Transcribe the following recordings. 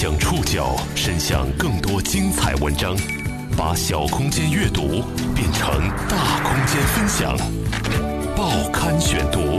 将触角伸向更多精彩文章，把小空间阅读变成大空间分享。报刊选读，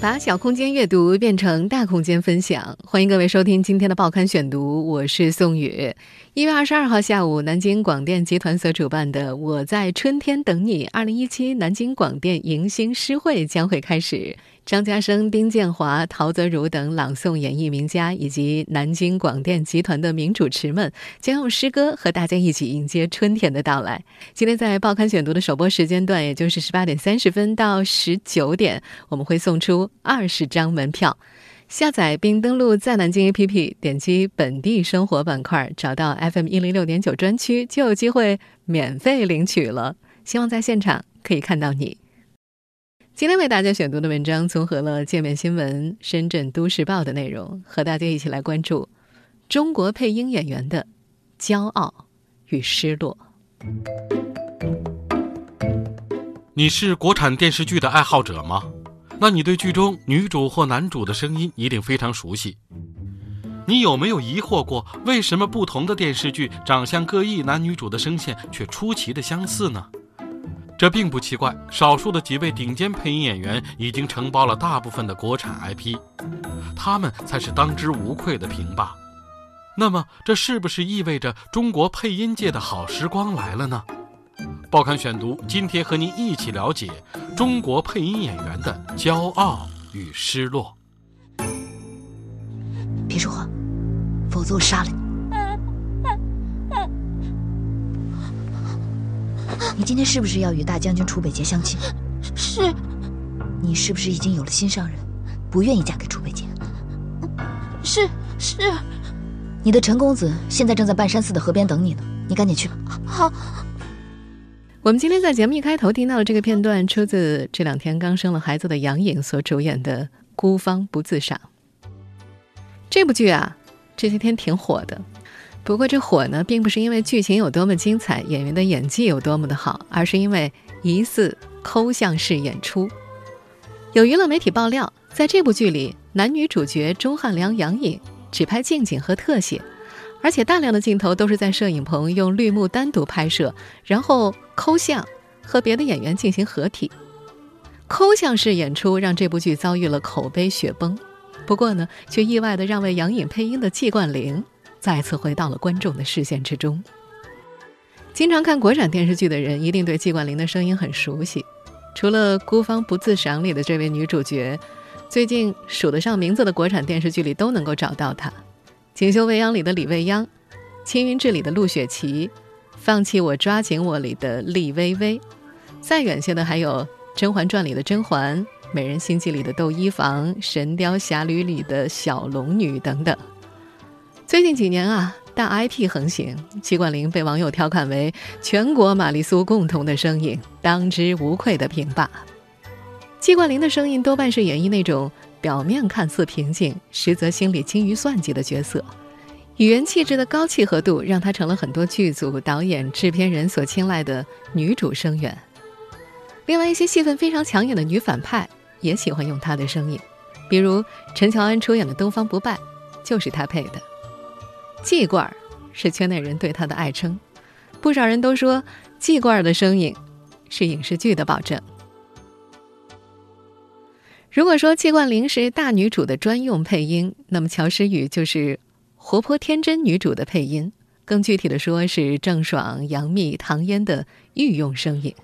把小空间阅读变成大空间分享。欢迎各位收听今天的报刊选读，我是宋宇。一月二十二号下午，南京广电集团所主办的“我在春天等你”二零一七南京广电迎新诗会将会开始。张家生、丁建华、陶泽如等朗诵演绎名家，以及南京广电集团的名主持们，将用诗歌和大家一起迎接春天的到来。今天在报刊选读的首播时间段，也就是十八点三十分到十九点，我们会送出二十张门票。下载并登录在南京 APP，点击本地生活板块，找到 FM 一零六点九专区，就有机会免费领取了。希望在现场可以看到你。今天为大家选读的文章综合了界面新闻、深圳都市报的内容，和大家一起来关注中国配音演员的骄傲与失落。你是国产电视剧的爱好者吗？那你对剧中女主或男主的声音一定非常熟悉。你有没有疑惑过，为什么不同的电视剧长相各异，男女主的声线却出奇的相似呢？这并不奇怪，少数的几位顶尖配音演员已经承包了大部分的国产 IP，他们才是当之无愧的平霸。那么，这是不是意味着中国配音界的好时光来了呢？报刊选读今天和您一起了解中国配音演员的骄傲与失落。别说话，否则我杀了你。你今天是不是要与大将军楚北杰相亲？是。你是不是已经有了心上人，不愿意嫁给楚北杰？是是。你的陈公子现在正在半山寺的河边等你呢，你赶紧去吧。好。我们今天在节目一开头听到的这个片段，出自这两天刚生了孩子的杨颖所主演的《孤芳不自赏》。这部剧啊，这些天挺火的。不过这火呢，并不是因为剧情有多么精彩，演员的演技有多么的好，而是因为疑似抠像式演出。有娱乐媒体爆料，在这部剧里，男女主角钟汉良、杨颖只拍近景和特写，而且大量的镜头都是在摄影棚用绿幕单独拍摄，然后抠像和别的演员进行合体。抠像式演出让这部剧遭遇了口碑雪崩，不过呢，却意外的让为杨颖配音的季冠霖。再次回到了观众的视线之中。经常看国产电视剧的人，一定对季冠霖的声音很熟悉。除了《孤芳不自赏》里的这位女主角，最近数得上名字的国产电视剧里都能够找到她：《锦绣未央》里的李未央，《青云志》里的陆雪琪，《放弃我抓紧我》里的厉薇薇，再远些的还有《甄嬛传》里的甄嬛，《美人心计》里的窦漪房，《神雕侠侣》里的小龙女等等。最近几年啊，大 IP 横行，季冠霖被网友调侃为全国玛丽苏共同的声音，当之无愧的平霸。季冠霖的声音多半是演绎那种表面看似平静，实则心里精于算计的角色，语言气质的高契合度让他成了很多剧组导演、制片人所青睐的女主声源。另外，一些戏份非常抢眼的女反派也喜欢用她的声音，比如陈乔恩出演的《东方不败》，就是她配的。季冠儿是圈内人对他的爱称，不少人都说季冠儿的声音是影视剧的保证。如果说季冠霖是大女主的专用配音，那么乔诗雨就是活泼天真女主的配音，更具体的说是郑爽、杨幂、唐嫣的御用声音。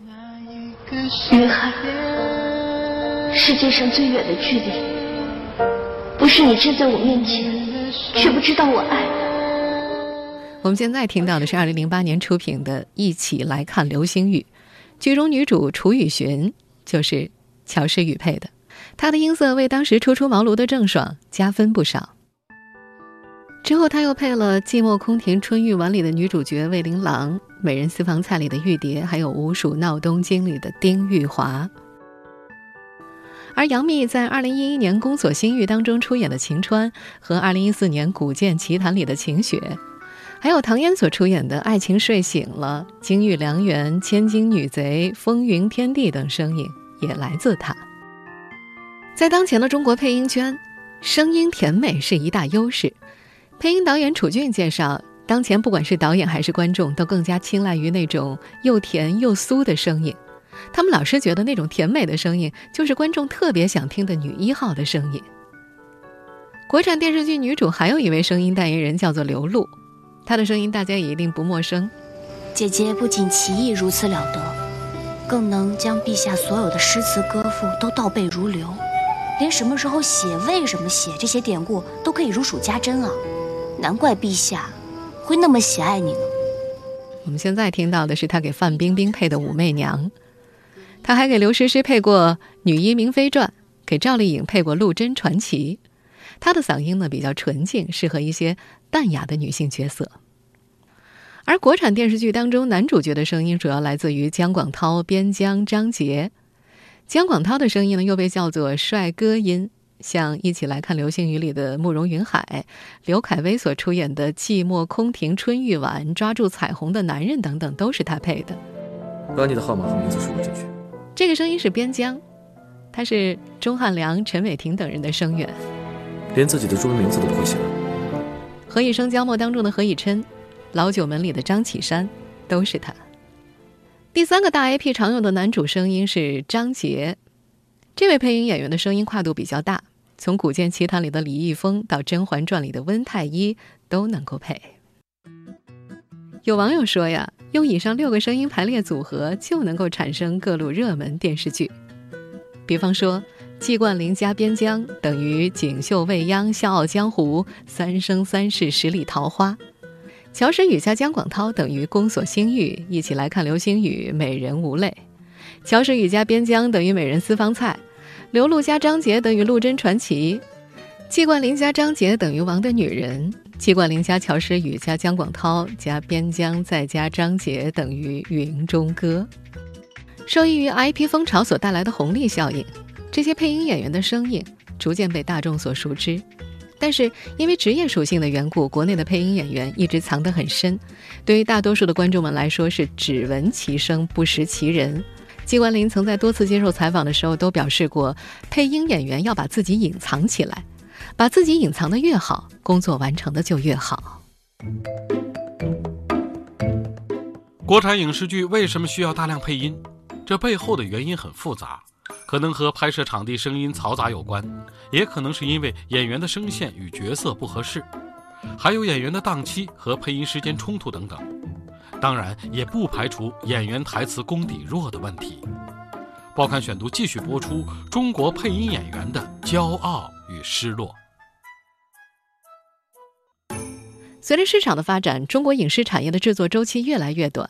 女孩，世界上最远的距离，不是你站在我面前，却不知道我爱。我们现在听到的是二零零八年出品的《一起来看流星雨》，剧中女主楚雨荨就是乔诗雨配的，她的音色为当时初出茅庐的郑爽加分不少。之后，她又配了《寂寞空庭春欲晚》里的女主角魏琳琅，《美人私房菜》里的玉蝶，还有《无数闹东京》里的丁玉华。而杨幂在二零一一年《宫锁心玉》当中出演的晴川，和二零一四年《古剑奇谭》里的晴雪。还有唐嫣所出演的《爱情睡醒了》《金玉良缘》《千金女贼》《风云天地》等声音也来自她。在当前的中国配音圈，声音甜美是一大优势。配音导演楚俊介绍，当前不管是导演还是观众，都更加青睐于那种又甜又酥的声音。他们老是觉得那种甜美的声音，就是观众特别想听的女一号的声音。国产电视剧女主还有一位声音代言人，叫做刘露，她的声音大家也一定不陌生。姐姐不仅棋艺如此了得，更能将陛下所有的诗词歌赋都倒背如流，连什么时候写、为什么写这些典故都可以如数家珍啊！难怪陛下会那么喜爱你呢。我们现在听到的是他给范冰冰配的武媚娘，他还给刘诗诗配过《女医明妃传》，给赵丽颖配过《陆贞传奇》。他的嗓音呢比较纯净，适合一些淡雅的女性角色。而国产电视剧当中，男主角的声音主要来自于姜广涛、边疆、张杰。姜广涛的声音呢，又被叫做帅哥音，像一起来看流星雨里的慕容云海，刘恺威所出演的《寂寞空庭春欲晚》、抓住彩虹的男人等等，都是他配的。把你的号码和名字输入进去。这个声音是边疆，他是钟汉良、陈伟霆等人的声源，连自己的中文名字都不会写了。何以笙箫默当中的何以琛。老九门里的张启山，都是他。第三个大 IP 常用的男主声音是张杰，这位配音演员的声音跨度比较大，从《古剑奇谭》里的李易峰到《甄嬛传》里的温太医都能够配。有网友说呀，用以上六个声音排列组合就能够产生各路热门电视剧，比方说季冠霖加边疆等于锦绣未央、笑傲江湖、三生三世十里桃花。乔诗雨加姜广涛等于宫锁心玉，一起来看流星雨，美人无泪；乔诗雨加边疆等于美人私房菜；刘露加张杰等于陆贞传奇；季冠霖加张杰等于王的女人；季冠霖加乔诗雨加姜广涛加边疆再加张杰等于云中歌。受益于 IP 风潮所带来的红利效应，这些配音演员的声音逐渐被大众所熟知。但是因为职业属性的缘故，国内的配音演员一直藏得很深，对于大多数的观众们来说是只闻其声不识其人。季冠霖曾在多次接受采访的时候都表示过，配音演员要把自己隐藏起来，把自己隐藏的越好，工作完成的就越好。国产影视剧为什么需要大量配音？这背后的原因很复杂。可能和拍摄场地声音嘈杂有关，也可能是因为演员的声线与角色不合适，还有演员的档期和配音时间冲突等等。当然，也不排除演员台词功底弱的问题。报刊选读继续播出：中国配音演员的骄傲与失落。随着市场的发展，中国影视产业的制作周期越来越短。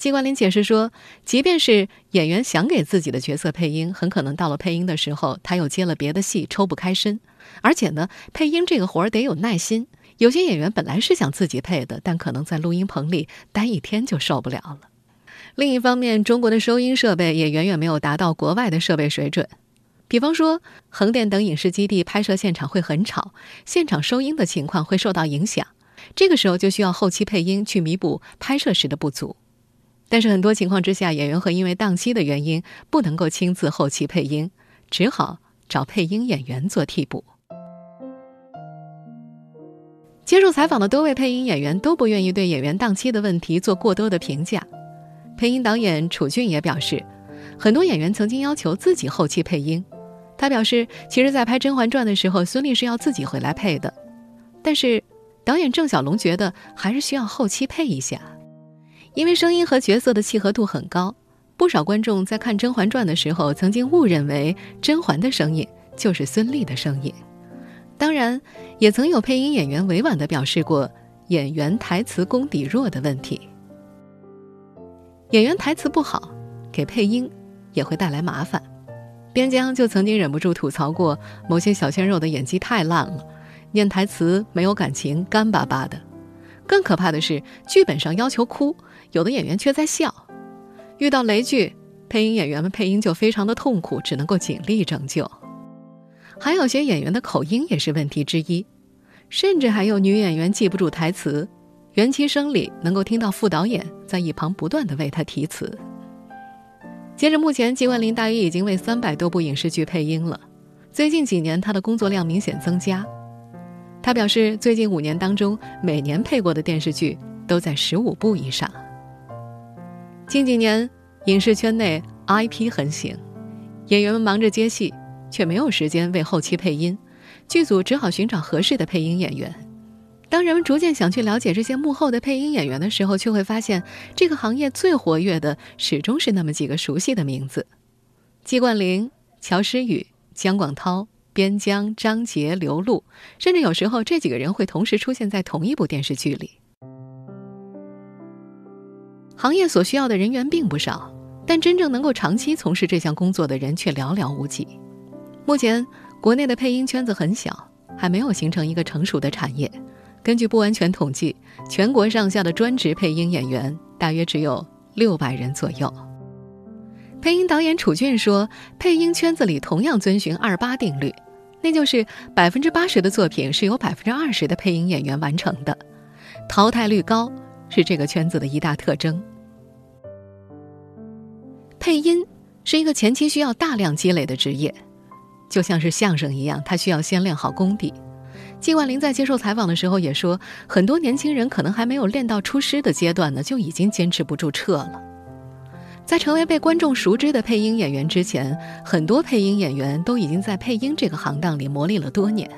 季冠霖解释说，即便是演员想给自己的角色配音，很可能到了配音的时候，他又接了别的戏，抽不开身。而且呢，配音这个活儿得有耐心。有些演员本来是想自己配的，但可能在录音棚里待一天就受不了了。另一方面，中国的收音设备也远远没有达到国外的设备水准。比方说，横店等影视基地拍摄现场会很吵，现场收音的情况会受到影响。这个时候就需要后期配音去弥补拍摄时的不足。但是很多情况之下，演员会因为档期的原因不能够亲自后期配音，只好找配音演员做替补。接受采访的多位配音演员都不愿意对演员档期的问题做过多的评价。配音导演楚俊也表示，很多演员曾经要求自己后期配音。他表示，其实，在拍《甄嬛传》的时候，孙俪是要自己回来配的，但是导演郑晓龙觉得还是需要后期配一下。因为声音和角色的契合度很高，不少观众在看《甄嬛传》的时候，曾经误认为甄嬛的声音就是孙俪的声音。当然，也曾有配音演员委婉地表示过演员台词功底弱的问题。演员台词不好，给配音也会带来麻烦。边疆就曾经忍不住吐槽过某些小鲜肉的演技太烂了，念台词没有感情，干巴巴的。更可怕的是，剧本上要求哭。有的演员却在笑，遇到雷剧，配音演员们配音就非常的痛苦，只能够尽力拯救。还有些演员的口音也是问题之一，甚至还有女演员记不住台词，元气声里能够听到副导演在一旁不断的为他提词。截至目前，季冠霖大约已经为三百多部影视剧配音了，最近几年他的工作量明显增加。他表示，最近五年当中，每年配过的电视剧都在十五部以上。近几年，影视圈内 IP 横行，演员们忙着接戏，却没有时间为后期配音，剧组只好寻找合适的配音演员。当人们逐渐想去了解这些幕后的配音演员的时候，却会发现，这个行业最活跃的始终是那么几个熟悉的名字：季冠霖、乔诗宇、姜广涛。边疆、张杰、刘露，甚至有时候这几个人会同时出现在同一部电视剧里。行业所需要的人员并不少，但真正能够长期从事这项工作的人却寥寥无几。目前，国内的配音圈子很小，还没有形成一个成熟的产业。根据不完全统计，全国上下的专职配音演员大约只有六百人左右。配音导演楚俊说：“配音圈子里同样遵循二八定律，那就是百分之八十的作品是由百分之二十的配音演员完成的，淘汰率高是这个圈子的一大特征。配音是一个前期需要大量积累的职业，就像是相声一样，它需要先练好功底。”季冠霖在接受采访的时候也说：“很多年轻人可能还没有练到出师的阶段呢，就已经坚持不住撤了。”在成为被观众熟知的配音演员之前，很多配音演员都已经在配音这个行当里磨砺了多年。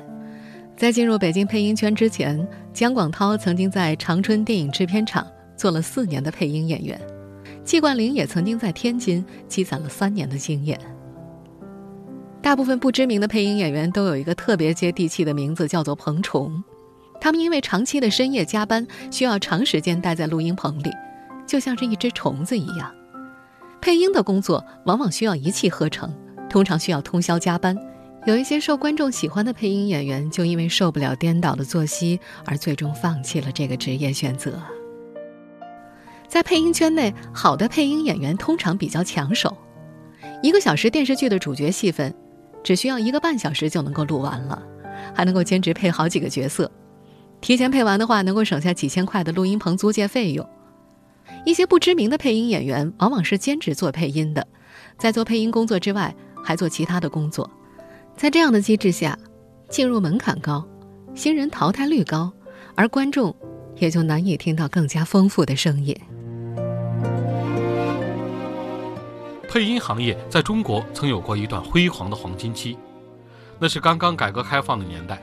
在进入北京配音圈之前，姜广涛曾经在长春电影制片厂做了四年的配音演员，季冠霖也曾经在天津积攒了三年的经验。大部分不知名的配音演员都有一个特别接地气的名字，叫做“彭虫”。他们因为长期的深夜加班，需要长时间待在录音棚里，就像是一只虫子一样。配音的工作往往需要一气呵成，通常需要通宵加班。有一些受观众喜欢的配音演员，就因为受不了颠倒的作息，而最终放弃了这个职业选择。在配音圈内，好的配音演员通常比较抢手。一个小时电视剧的主角戏份，只需要一个半小时就能够录完了，还能够兼职配好几个角色。提前配完的话，能够省下几千块的录音棚租借费用。一些不知名的配音演员往往是兼职做配音的，在做配音工作之外，还做其他的工作。在这样的机制下，进入门槛高，新人淘汰率高，而观众也就难以听到更加丰富的声音。配音行业在中国曾有过一段辉煌的黄金期，那是刚刚改革开放的年代，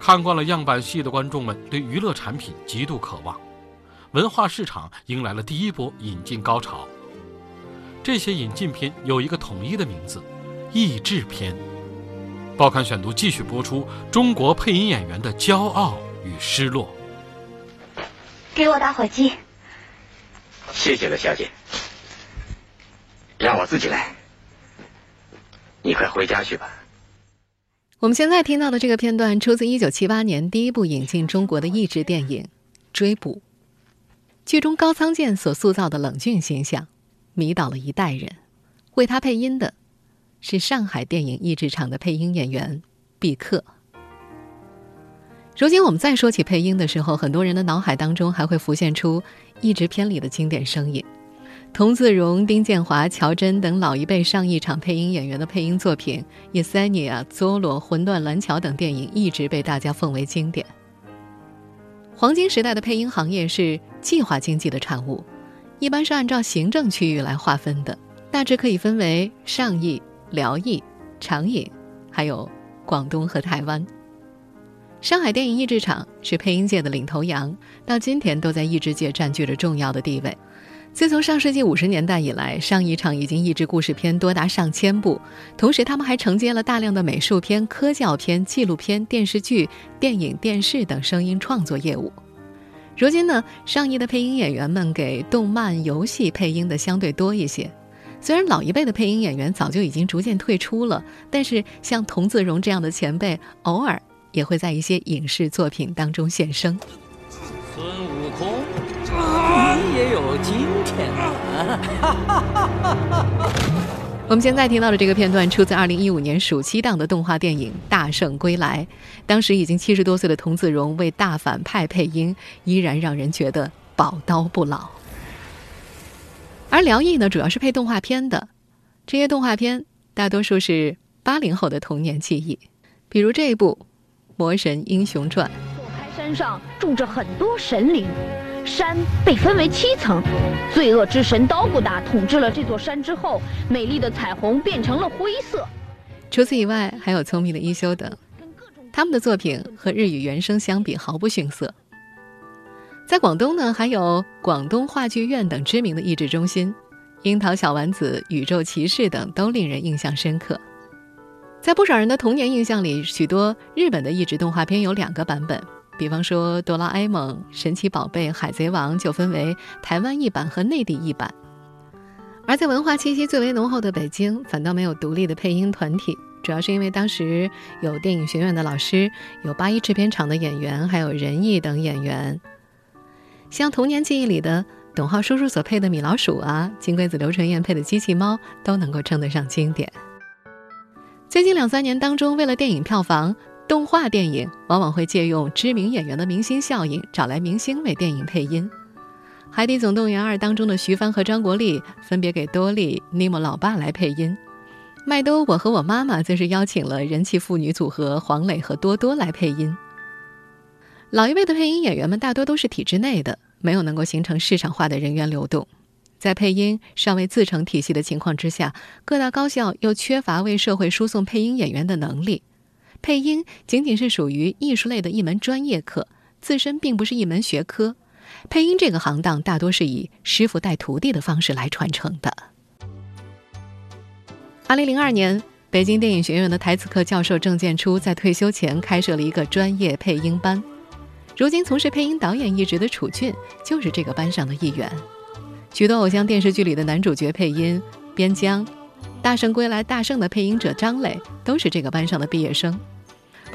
看惯了样板戏的观众们对娱乐产品极度渴望。文化市场迎来了第一波引进高潮。这些引进片有一个统一的名字——译制片。报刊选读继续播出中国配音演员的骄傲与失落。给我打火机。谢谢了，小姐。让我自己来。你快回家去吧。我们现在听到的这个片段出自1978年第一部引进中国的译制电影《追捕》。剧中高仓健所塑造的冷峻形象，迷倒了一代人。为他配音的，是上海电影译制厂的配音演员毕克。如今我们再说起配音的时候，很多人的脑海当中还会浮现出译制片里的经典声音。童自荣、丁建华、乔真等老一辈上译厂配音演员的配音作品，《叶塞尼亚》《佐罗》《魂断蓝桥》等电影一直被大家奉为经典。黄金时代的配音行业是计划经济的产物，一般是按照行政区域来划分的，大致可以分为上译、辽译、长影，还有广东和台湾。上海电影译制厂是配音界的领头羊，到今天都在译制界占据着重要的地位。自从上世纪五十年代以来，上一场已经译制故事片多达上千部，同时他们还承接了大量的美术片、科教片、纪录片、电视剧、电影、电视等声音创作业务。如今呢，上译的配音演员们给动漫、游戏配音的相对多一些。虽然老一辈的配音演员早就已经逐渐退出了，但是像童自荣这样的前辈，偶尔也会在一些影视作品当中现身。孙悟空。你也有 我们现在听到的这个片段出自2015年暑期档的动画电影《大圣归来》，当时已经七十多岁的童自荣为大反派配音，依然让人觉得宝刀不老。而辽艺呢，主要是配动画片的，这些动画片大多数是八零后的童年记忆，比如这一部《魔神英雄传》。开山上住着很多神灵，山被分为七层。罪恶之神刀古达统治了这座山之后，美丽的彩虹变成了灰色。除此以外，还有聪明的一休等，他们的作品和日语原声相比毫不逊色。在广东呢，还有广东话剧院等知名的译制中心，《樱桃小丸子》《宇宙骑士》等都令人印象深刻。在不少人的童年印象里，许多日本的译制动画片有两个版本，比方说《哆啦 A 梦》《神奇宝贝》《海贼王》就分为台湾译版和内地译版。而在文化气息最为浓厚的北京，反倒没有独立的配音团体，主要是因为当时有电影学院的老师，有八一制片厂的演员，还有人艺等演员。像童年记忆里的董浩叔叔所配的米老鼠啊，金龟子刘纯燕配的机器猫，都能够称得上经典。最近两三年当中，为了电影票房，动画电影往往会借用知名演员的明星效应，找来明星为电影配音。《海底总动员二》当中的徐帆和张国立分别给多利、尼莫老爸来配音，《麦兜我和我妈妈》则是邀请了人气妇女组合黄磊和多多来配音。老一辈的配音演员们大多都是体制内的，没有能够形成市场化的人员流动。在配音尚未自成体系的情况之下，各大高校又缺乏为社会输送配音演员的能力。配音仅仅是属于艺术类的一门专业课，自身并不是一门学科。配音这个行当大多是以师傅带徒弟的方式来传承的。二零零二年，北京电影学院的台词课教授郑建初在退休前开设了一个专业配音班。如今从事配音导演一职的楚俊就是这个班上的一员，许多偶像电视剧里的男主角配音边疆，《大圣归来》大圣的配音者张磊都是这个班上的毕业生。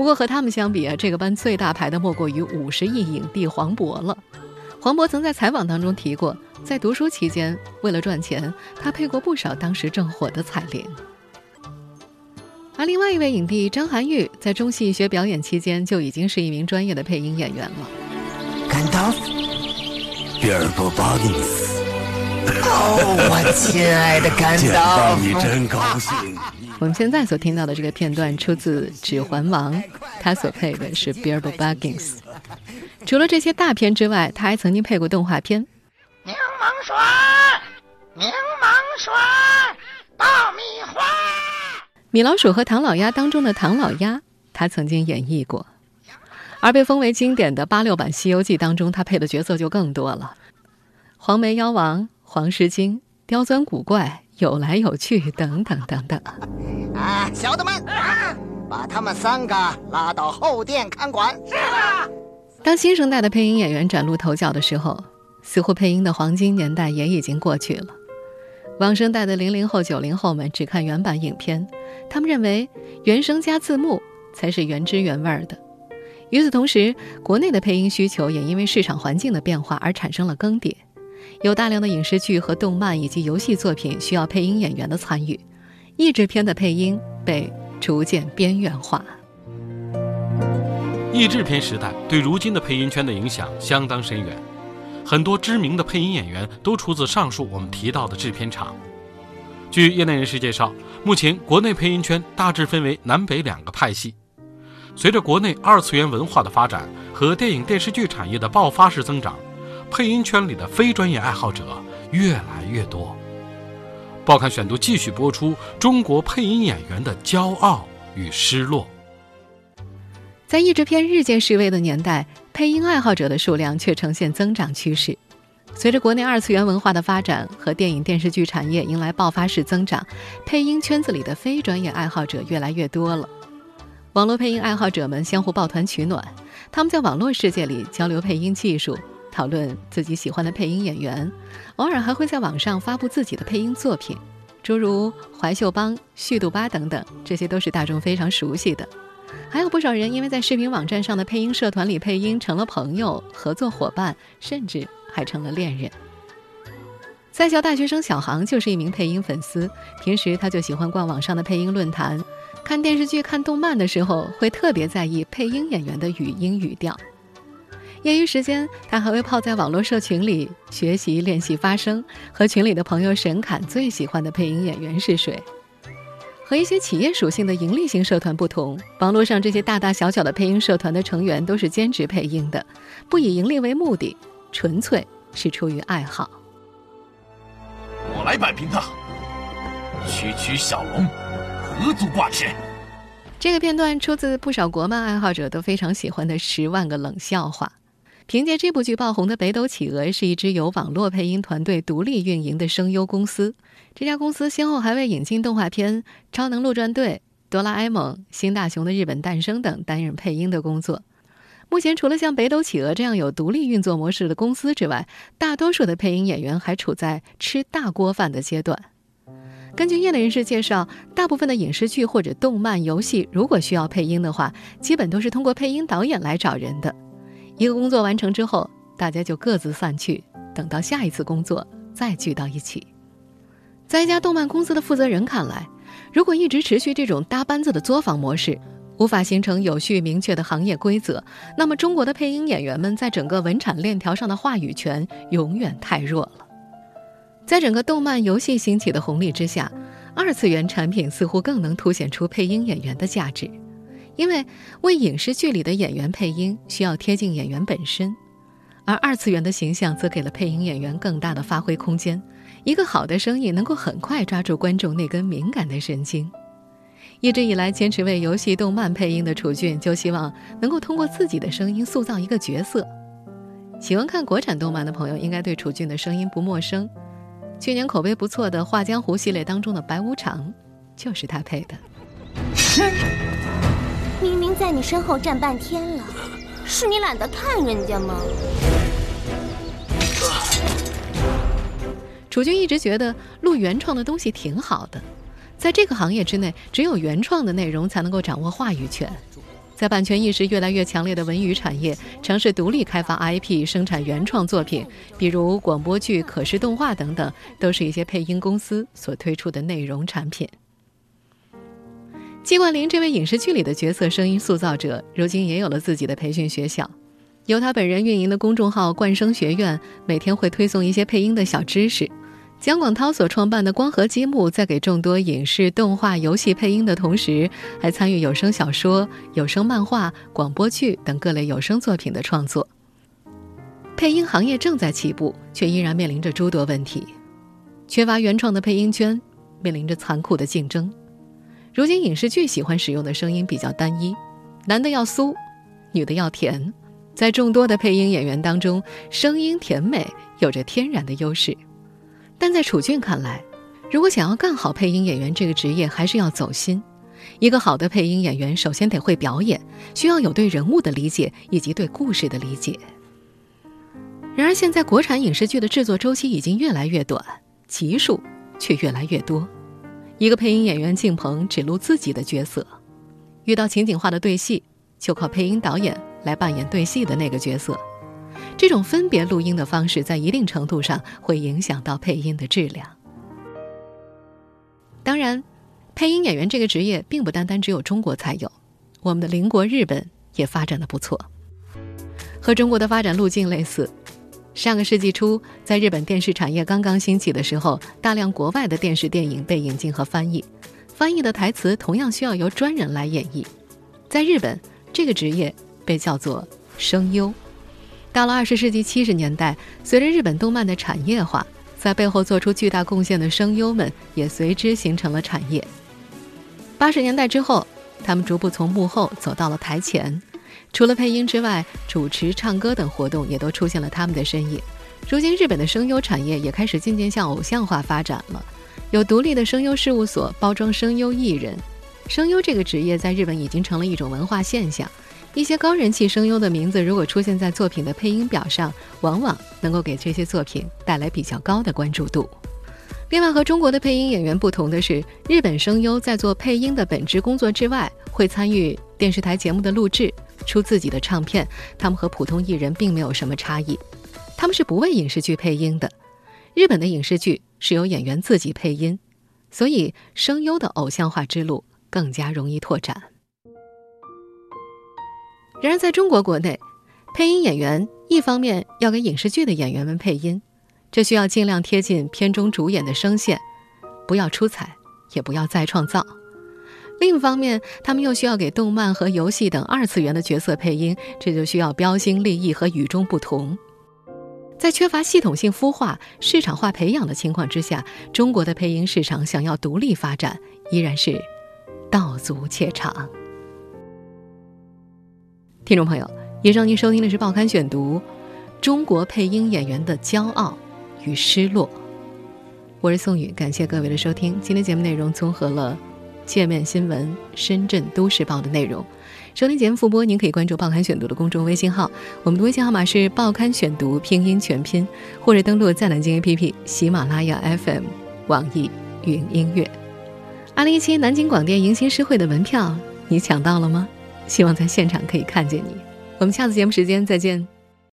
不过和他们相比啊，这个班最大牌的莫过于五十亿影帝黄渤了。黄渤曾在采访当中提过，在读书期间为了赚钱，他配过不少当时正火的彩铃。而另外一位影帝张涵予在中戏学表演期间就已经是一名专业的配音演员了。甘道夫，比尔博·巴金斯。哦，我亲爱的甘道夫，到你真高兴。我们现在所听到的这个片段出自《指环王》，他所配的是 b i l b o Buggins。除了这些大片之外，他还曾经配过动画片。柠檬水，柠檬水，爆米花。米老鼠和唐老鸭当中的唐老鸭，他曾经演绎过；而被封为经典的八六版《西游记》当中，他配的角色就更多了：黄眉妖王、黄狮精、刁钻古怪、有来有去等等等等。啊，小的们，啊、把他们三个拉到后殿看管。是的。当新生代的配音演员崭露头角的时候，似乎配音的黄金年代也已经过去了。往生代的零零后、九零后们只看原版影片，他们认为原声加字幕才是原汁原味的。与此同时，国内的配音需求也因为市场环境的变化而产生了更迭，有大量的影视剧和动漫以及游戏作品需要配音演员的参与，译制片的配音被逐渐边缘化。译制片时代对如今的配音圈的影响相当深远。很多知名的配音演员都出自上述我们提到的制片厂。据业内人士介绍，目前国内配音圈大致分为南北两个派系。随着国内二次元文化的发展和电影电视剧产业的爆发式增长，配音圈里的非专业爱好者越来越多。报刊选读继续播出中国配音演员的骄傲与失落。在译制片日渐式微的年代，配音爱好者的数量却呈现增长趋势。随着国内二次元文化的发展和电影电视剧产业迎来爆发式增长，配音圈子里的非专业爱好者越来越多了。网络配音爱好者们相互抱团取暖，他们在网络世界里交流配音技术，讨论自己喜欢的配音演员，偶尔还会在网上发布自己的配音作品，诸如怀秀帮、旭度巴等等，这些都是大众非常熟悉的。还有不少人因为在视频网站上的配音社团里配音成了朋友、合作伙伴，甚至还成了恋人。在校大学生小航就是一名配音粉丝，平时他就喜欢逛网上的配音论坛，看电视剧、看动漫的时候会特别在意配音演员的语音语调。业余时间，他还会泡在网络社群里学习练习发声，和群里的朋友神侃最喜欢的配音演员是谁。和一些企业属性的盈利型社团不同，网络上这些大大小小的配音社团的成员都是兼职配音的，不以盈利为目的，纯粹是出于爱好。我来摆平他，区区小龙，何足挂齿。这个片段出自不少国漫爱好者都非常喜欢的《十万个冷笑话》。凭借这部剧爆红的北斗企鹅是一支由网络配音团队独立运营的声优公司。这家公司先后还为引进动画片《超能陆战队》《哆啦 A 梦》《新大雄的日本诞生》等担任配音的工作。目前，除了像北斗企鹅这样有独立运作模式的公司之外，大多数的配音演员还处在吃大锅饭的阶段。根据业内人士介绍，大部分的影视剧或者动漫、游戏，如果需要配音的话，基本都是通过配音导演来找人的。一个工作完成之后，大家就各自散去，等到下一次工作再聚到一起。在一家动漫公司的负责人看来，如果一直持续这种搭班子的作坊模式，无法形成有序明确的行业规则，那么中国的配音演员们在整个文产链条上的话语权永远太弱了。在整个动漫游戏兴起的红利之下，二次元产品似乎更能凸显出配音演员的价值，因为为影视剧里的演员配音需要贴近演员本身，而二次元的形象则给了配音演员更大的发挥空间。一个好的声音能够很快抓住观众那根敏感的神经。一直以来坚持为游戏、动漫配音的楚俊，就希望能够通过自己的声音塑造一个角色。喜欢看国产动漫的朋友应该对楚俊的声音不陌生。去年口碑不错的《画江湖》系列当中的白无常，就是他配的。明明在你身后站半天了，是你懒得看人家吗？楚俊一直觉得录原创的东西挺好的。在这个行业之内，只有原创的内容才能够掌握话语权。在版权意识越来越强烈的文娱产业，尝试独立开发 IP、生产原创作品，比如广播剧、可视动画等等，都是一些配音公司所推出的内容产品。季冠霖这位影视剧里的角色声音塑造者，如今也有了自己的培训学校，由他本人运营的公众号“冠声学院”，每天会推送一些配音的小知识。姜广涛所创办的光合积木，在给众多影视、动画、游戏配音的同时，还参与有声小说、有声漫画、广播剧等各类有声作品的创作。配音行业正在起步，却依然面临着诸多问题：缺乏原创的配音圈，面临着残酷的竞争。如今影视剧喜欢使用的声音比较单一，男的要酥，女的要甜，在众多的配音演员当中，声音甜美有着天然的优势。但在楚俊看来，如果想要干好配音演员这个职业，还是要走心。一个好的配音演员，首先得会表演，需要有对人物的理解以及对故事的理解。然而，现在国产影视剧的制作周期已经越来越短，集数却越来越多。一个配音演员进棚只录自己的角色，遇到情景化的对戏，就靠配音导演来扮演对戏的那个角色。这种分别录音的方式，在一定程度上会影响到配音的质量。当然，配音演员这个职业并不单单只有中国才有，我们的邻国日本也发展的不错。和中国的发展路径类似，上个世纪初，在日本电视产业刚刚兴起的时候，大量国外的电视电影被引进和翻译，翻译的台词同样需要由专人来演绎。在日本，这个职业被叫做声优。到了二十世纪七十年代，随着日本动漫的产业化，在背后做出巨大贡献的声优们也随之形成了产业。八十年代之后，他们逐步从幕后走到了台前，除了配音之外，主持、唱歌等活动也都出现了他们的身影。如今，日本的声优产业也开始渐渐向偶像化发展了，有独立的声优事务所包装声优艺人。声优这个职业在日本已经成了一种文化现象。一些高人气声优的名字，如果出现在作品的配音表上，往往能够给这些作品带来比较高的关注度。另外，和中国的配音演员不同的是，日本声优在做配音的本职工作之外，会参与电视台节目的录制，出自己的唱片。他们和普通艺人并没有什么差异，他们是不为影视剧配音的。日本的影视剧是由演员自己配音，所以声优的偶像化之路更加容易拓展。然而，在中国国内，配音演员一方面要给影视剧的演员们配音，这需要尽量贴近片中主演的声线，不要出彩，也不要再创造；另一方面，他们又需要给动漫和游戏等二次元的角色配音，这就需要标新立异和与众不同。在缺乏系统性孵化、市场化培养的情况之下，中国的配音市场想要独立发展，依然是道阻且长。听众朋友，以上您收听的是《报刊选读》，中国配音演员的骄傲与失落。我是宋宇，感谢各位的收听。今天节目内容综合了界面新闻、深圳都市报的内容。收听节目复播，您可以关注《报刊选读》的公众微信号，我们的微信号码是“报刊选读”拼音全拼，或者登录在南京 APP、喜马拉雅 FM、网易云音乐。二零一七南京广电迎新诗会的门票，你抢到了吗？希望在现场可以看见你。我们下次节目时间再见。